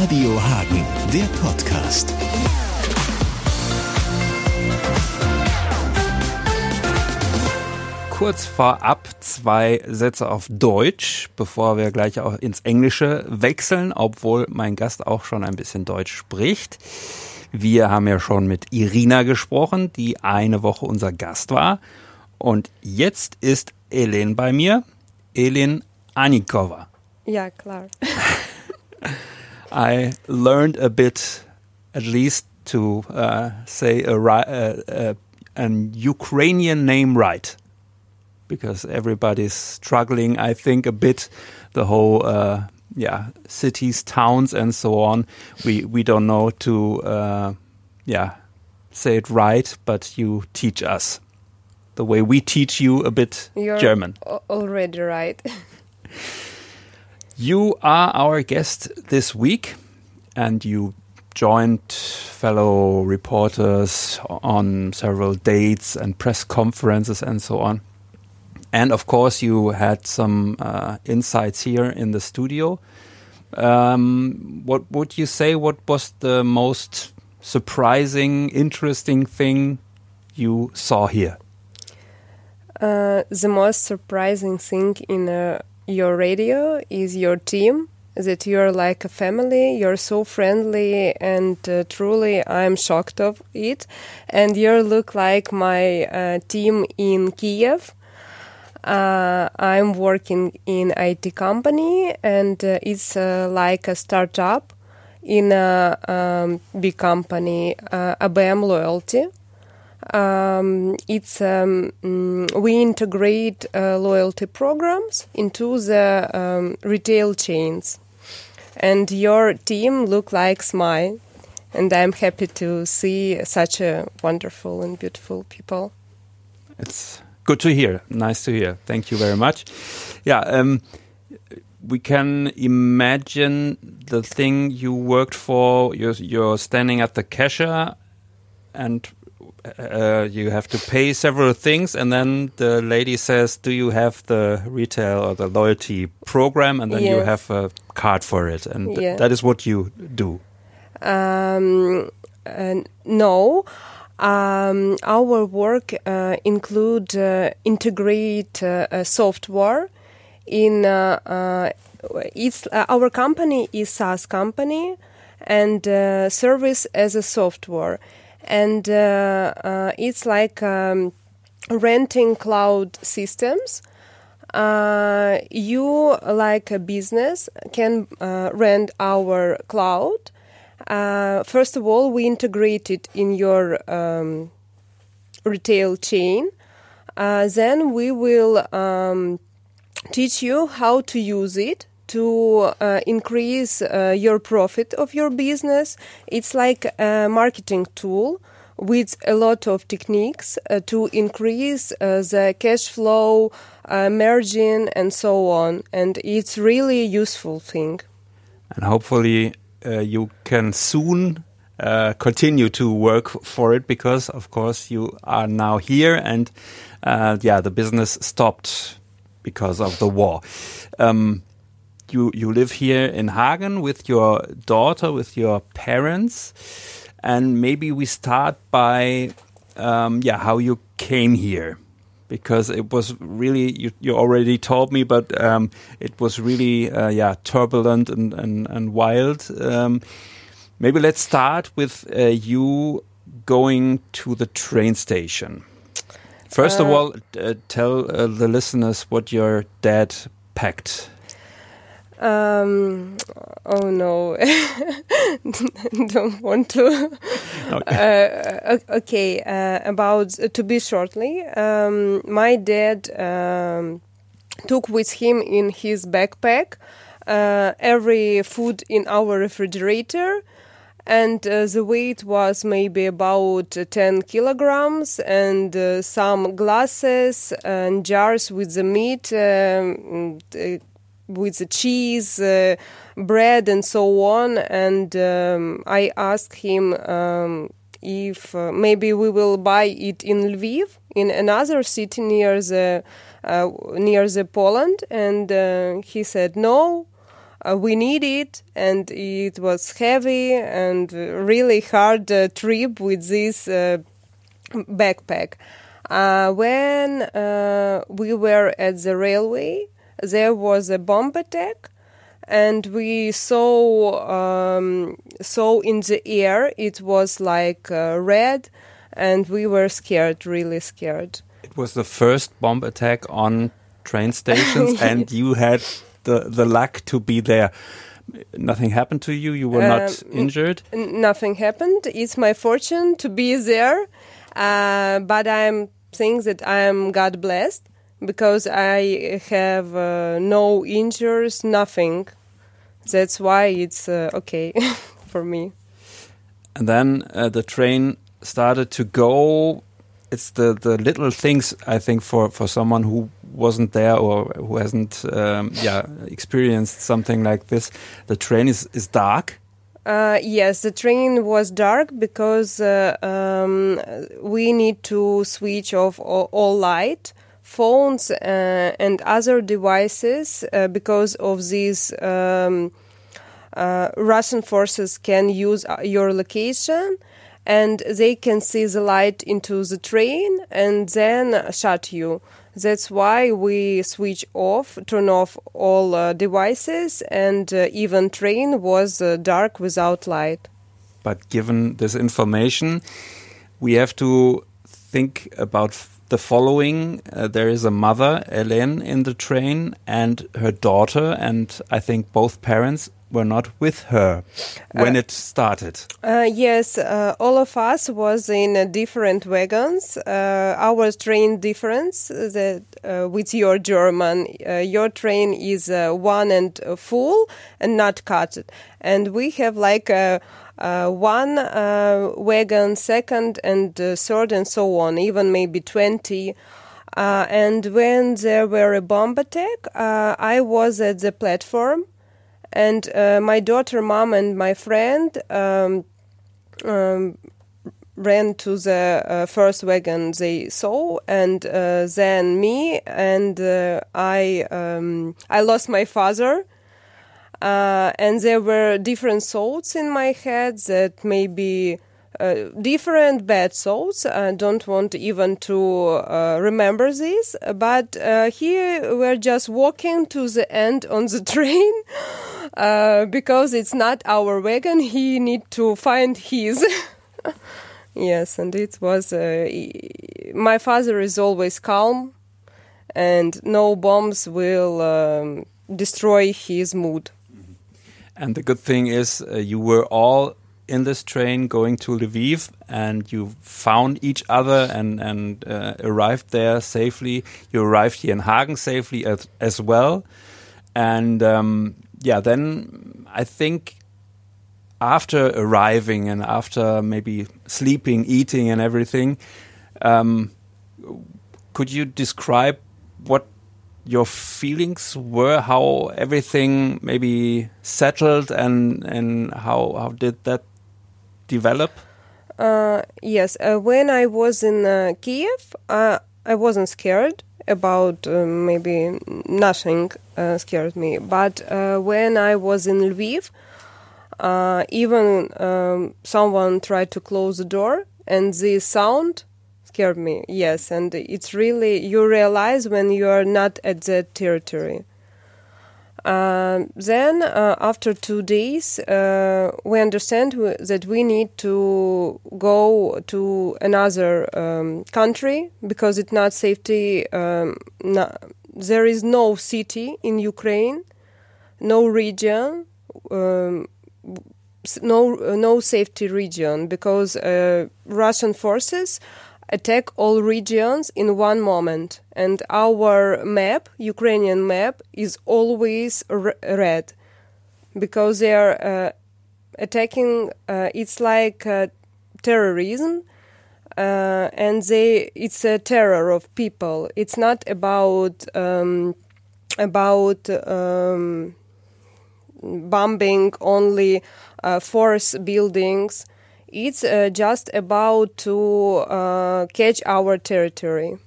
Radio Hagen, der Podcast. Kurz vorab zwei Sätze auf Deutsch, bevor wir gleich auch ins Englische wechseln, obwohl mein Gast auch schon ein bisschen Deutsch spricht. Wir haben ja schon mit Irina gesprochen, die eine Woche unser Gast war. Und jetzt ist Elin bei mir. Elin Anikova. Ja, klar. I learned a bit, at least to uh, say a, uh, uh, an Ukrainian name right, because everybody's struggling. I think a bit the whole uh, yeah cities, towns, and so on. We we don't know to uh, yeah say it right, but you teach us the way we teach you a bit You're German. already right. You are our guest this week, and you joined fellow reporters on several dates and press conferences and so on. And of course, you had some uh, insights here in the studio. Um, what would you say? What was the most surprising, interesting thing you saw here? Uh, the most surprising thing in uh, your radio is your team. That you're like a family. You're so friendly, and uh, truly, I'm shocked of it. And you look like my uh, team in Kiev. Uh, I'm working in IT company, and uh, it's uh, like a startup in a um, big company, uh, ABM Loyalty. Um, it's um, mm, we integrate uh, loyalty programs into the um, retail chains, and your team look like mine, and I'm happy to see such a wonderful and beautiful people. It's good to hear. Nice to hear. Thank you very much. Yeah, um, we can imagine the thing you worked for. You're, you're standing at the cashier, and uh, you have to pay several things, and then the lady says, "Do you have the retail or the loyalty program?" And then you have a card for it, and th- that is what you do. Um, uh, no, um, our work uh, include uh, integrate uh, uh, software in. Uh, uh, it's uh, our company is SaaS company and uh, service as a software, and uh, uh, it's like um, renting cloud systems. Uh, you like a business can rent our cloud. First of all we integrate it in your um, retail chain. Uh, then we will um, teach you how to use it to uh, increase uh, your profit of your business. It's like a marketing tool with a lot of techniques uh, to increase uh, the cash flow uh, margin and so on. And it's really useful thing. And hopefully uh, you can soon continue to work for it because of course you are now here and yeah the business stopped because of the war. Um, you you live here in Hagen with your daughter with your parents and maybe we start by um, yeah how you came here because it was really you, you already told me, but um, it was really uh, yeah turbulent and and, and wild. Um, maybe let's start with uh, you going to the train station. First of Uh, all, uh, tell uh, the listeners what your dad packed. Um, oh no don't want to Okay. uh, okay uh, about to be shortly um, my dad um, took with him in his backpack uh, every food in our refrigerator and uh, the weight was maybe about uh, 10 kilograms and uh, some glasses and jars with the meat um, uh, with the cheese, uh, bread, and so on. And um, I asked him um, if uh, maybe we will buy it in Lviv, in another city near the uh, near the Poland, and uh, he said no. uh, we need it, and it was heavy and really hard uh, trip with this backpack. When we were at the railway, there was a bomb attack, and we saw um, saw in the air it was like uh, red, and we were scared, really scared. It was the first bomb attack on train stations, and you had the the luck to be there. Nothing happened to you. You were not Um, injured. Nothing happened. It's my fortune to be there, uh, but I'm think that I am God blessed because I have uh, no injuries, nothing. That's why it's uh, okay for me. And then uh, the train started to go. It's the, the little things I think for, for someone who wasn't there or who hasn't um, yeah experienced something like this. The train is, is dark. Uh, yes, the train was dark because uh, um, we need to switch off all, all light, phones, uh, and other devices uh, because of these. Um, uh, Russian forces can use your location and they can see the light into the train and then shut you. That's why we switch off, turn off all uh, devices, and uh, even train was uh, dark without light. But given this information, we have to think about the following. Uh, there is a mother, Hélène, in the train, and her daughter, and I think both parents were not with her when it started. Uh, yes, uh, all of us was in uh, different wagons. Uh, our train difference that uh, with your German, uh, your train is uh, one and uh, full and not cut, and we have like a. Uh, one uh, wagon, second and uh, third, and so on, even maybe 20. Uh, and when there were a bomb attack, uh, I was at the platform and uh, my daughter, mom, and my friend um, um, ran to the uh, first wagon they saw, and uh, then me, and uh, I um, I lost my father. Uh, and there were different thoughts in my head that maybe uh, different bad thoughts. I don't want even to uh, remember this, but uh, here we're just walking to the end on the train uh, because it's not our wagon. He need to find his. yes, and it was. Uh, my father is always calm, and no bombs will um, destroy his mood. And the good thing is, uh, you were all in this train going to Lviv, and you found each other and and uh, arrived there safely. You arrived here in Hagen safely as, as well, and um, yeah, then I think after arriving and after maybe sleeping, eating, and everything, um, could you describe what your feelings were, how everything maybe settled, and and how how did that develop? Uh, yes, uh, when I was in uh, Kiev, I wasn't scared about uh, maybe nothing uh, scared me. But uh, when I was in Lviv, even um, someone tried to close the door, and the sound scared me. Yes, and it's really you realize when you are not at that territory. Um, then, uh, after two days, uh, we understand that we need to go to another um, country because it's not safety. Um, there is no city in Ukraine, no region, um, no no safety region because uh, Russian forces attack all regions in one moment. And our map ukrainian map is always red. Because they are uh, attacking uh, it's like uh, terrorism uh, and they it's a terror of people. It's not about um, about um, bombing only uh, force buildings it's uh, just about to uh, catch our territory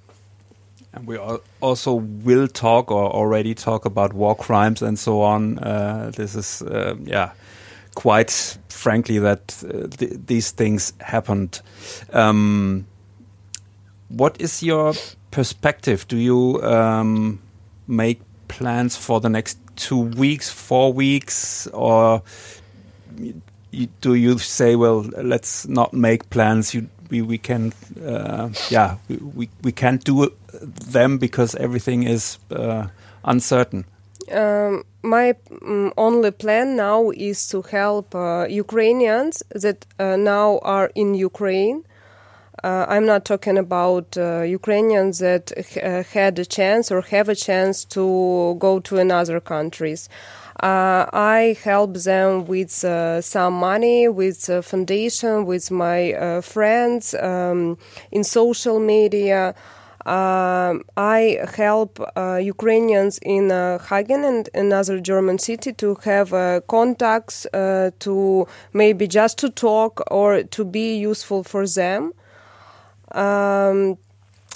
And we also will talk or already talk about war crimes and so on. Uh, this is, uh, yeah, quite frankly that uh, th these things happened. Um, what is your perspective? Do you um, make plans for the next two weeks, four weeks, or do you say, well, let's not make plans? You, we, we can, uh, yeah, we, we, we can't do them because everything is uh, uncertain. Um, my um, only plan now is to help uh, Ukrainians that uh, now are in Ukraine. Uh, I'm not talking about uh, Ukrainians that had a chance or have a chance to go to another countries. Uh, I help them with some money, with foundation, with my friends um, in social media. Um, I help uh, Ukrainians in uh, Hagen and another German city to have uh, contacts uh, to maybe just to talk or to be useful for them. Um,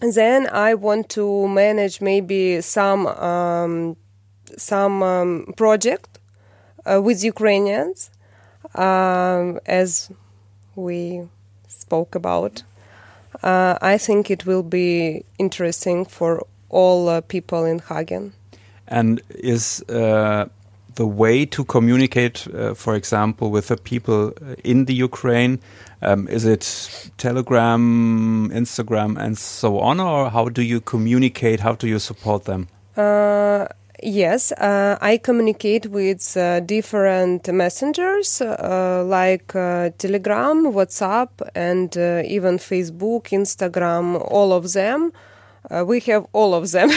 then I want to manage maybe some um, some um, project uh, with Ukrainians, um, as we spoke about uh, I think it will be interesting for all uh, people in Hagen. And is uh, the way to communicate, uh, for example, with the people uh, in the Ukraine, um, is it Telegram, Instagram, and so on, or how do you communicate? How do you support them? Yes, uh, I communicate with uh, different messengers uh, like uh, Telegram, WhatsApp, and uh, even Facebook, Instagram, all of them. Uh, we have all of them.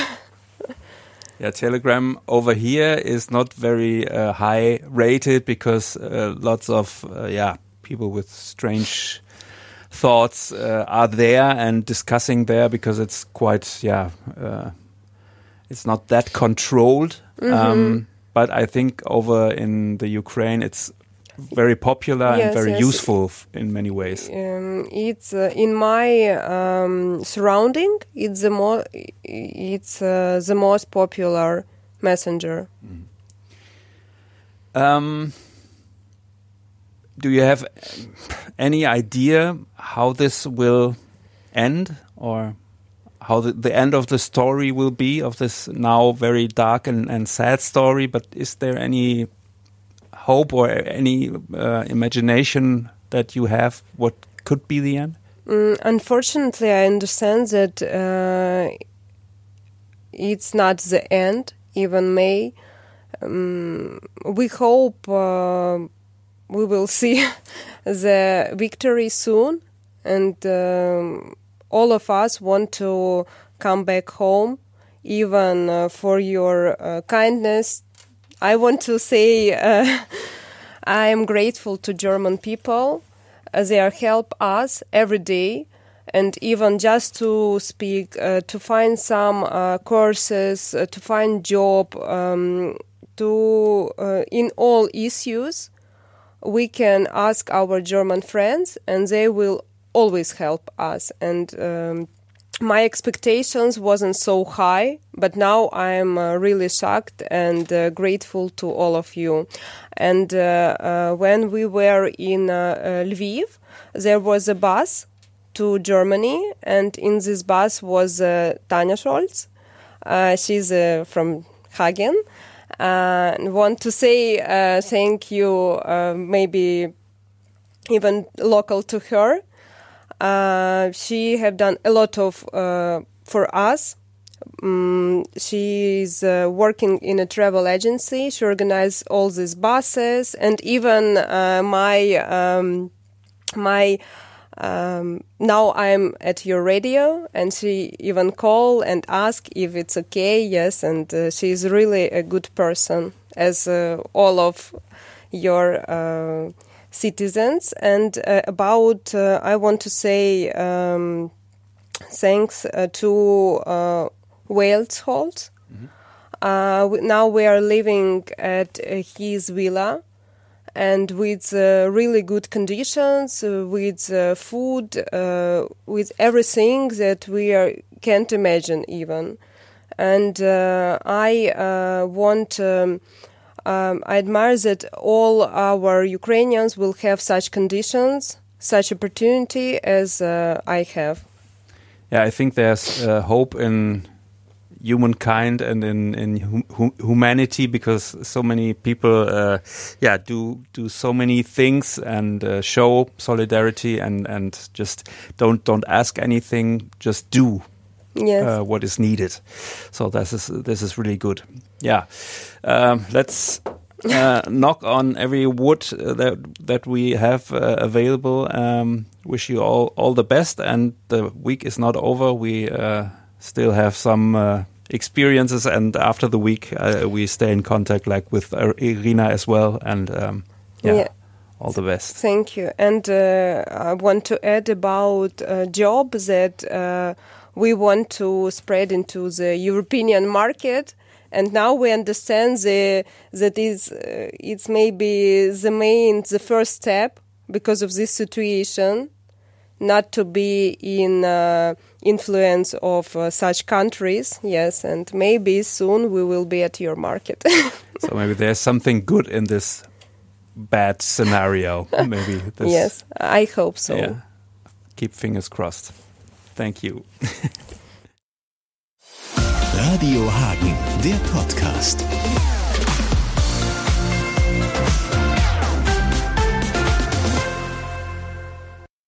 yeah, Telegram over here is not very high rated because lots of yeah people with strange thoughts are there and discussing there because it's quite yeah it's not that controlled. Mm -hmm. um, but I think over in the Ukraine, it's very popular yes, and very yes. useful in many ways. Um, it's uh, in my um, surrounding. It's the more it's uh, the most popular messenger. Mm. Um, do you have any idea how this will end, or how the, the end of the story will be of this now very dark and, and sad story. But is there any hope or any uh, imagination that you have what could be the end? Mm, unfortunately, I understand that uh, it's not the end, even May. Um, we hope uh, we will see the victory soon, and um, all of us want to come back home, even uh, for your uh, kindness. I want to say uh, I am grateful to German people. Uh, they help us every day, and even just to speak, uh, to find some uh, courses, to find job, um, to in all issues we can ask our German friends and they will always help us. And um, my expectations wasn't so high but now i'm uh, really shocked and uh, grateful to all of you. And uh, uh when we were in uh, uh, lviv there was a bus to germany and in this bus was tanya scholz. She's from hagen. And want to say thank you maybe even local to her uh, she have done a lot of uh, for us. Um, she's uh, working in a travel agency. She organized all these buses, and even uh, my um, my um, now I'm at your radio, and she even call and ask if it's okay. Yes, and uh, she's really a good person, as uh, all of your uh, citizens. And uh, about, uh, I want to say um, thanks uh, to uh, Wales Holt. Mm-hmm. Uh, now we are living at uh, his villa and with uh, really good conditions, uh, with uh, food, with everything that we are can't imagine even. And uh, I uh, want. Um, um, I admire that all our Ukrainians will have such conditions, such opportunity as uh, I have. Yeah, I think there's uh, hope in humankind and in in hum humanity because so many people, uh, yeah, do do so many things and uh, show solidarity and and just don't don't ask anything, just do Yes. uh, what is needed. So this is this is really good. Yeah, um, let's uh, knock on every wood uh, that that we have uh, available. Um, wish you all all the best, and the week is not over. We uh, still have some. Uh, experiences and after the week uh, we stay in contact like with Irina as well and um, yeah, Yeah. all the best Thank you. And uh, I want to add about a job that uh, we want to spread into the European market. And now we understand the, that is, uh, it's maybe the main, the first step because of this situation, not to be in uh, influence of uh, such countries. Yes, and maybe soon we will be at your market. so maybe there's something good in this bad scenario maybe this yes, I hope so. Yeah. Keep fingers crossed. Thank you. Radio Hagen, der Podcast.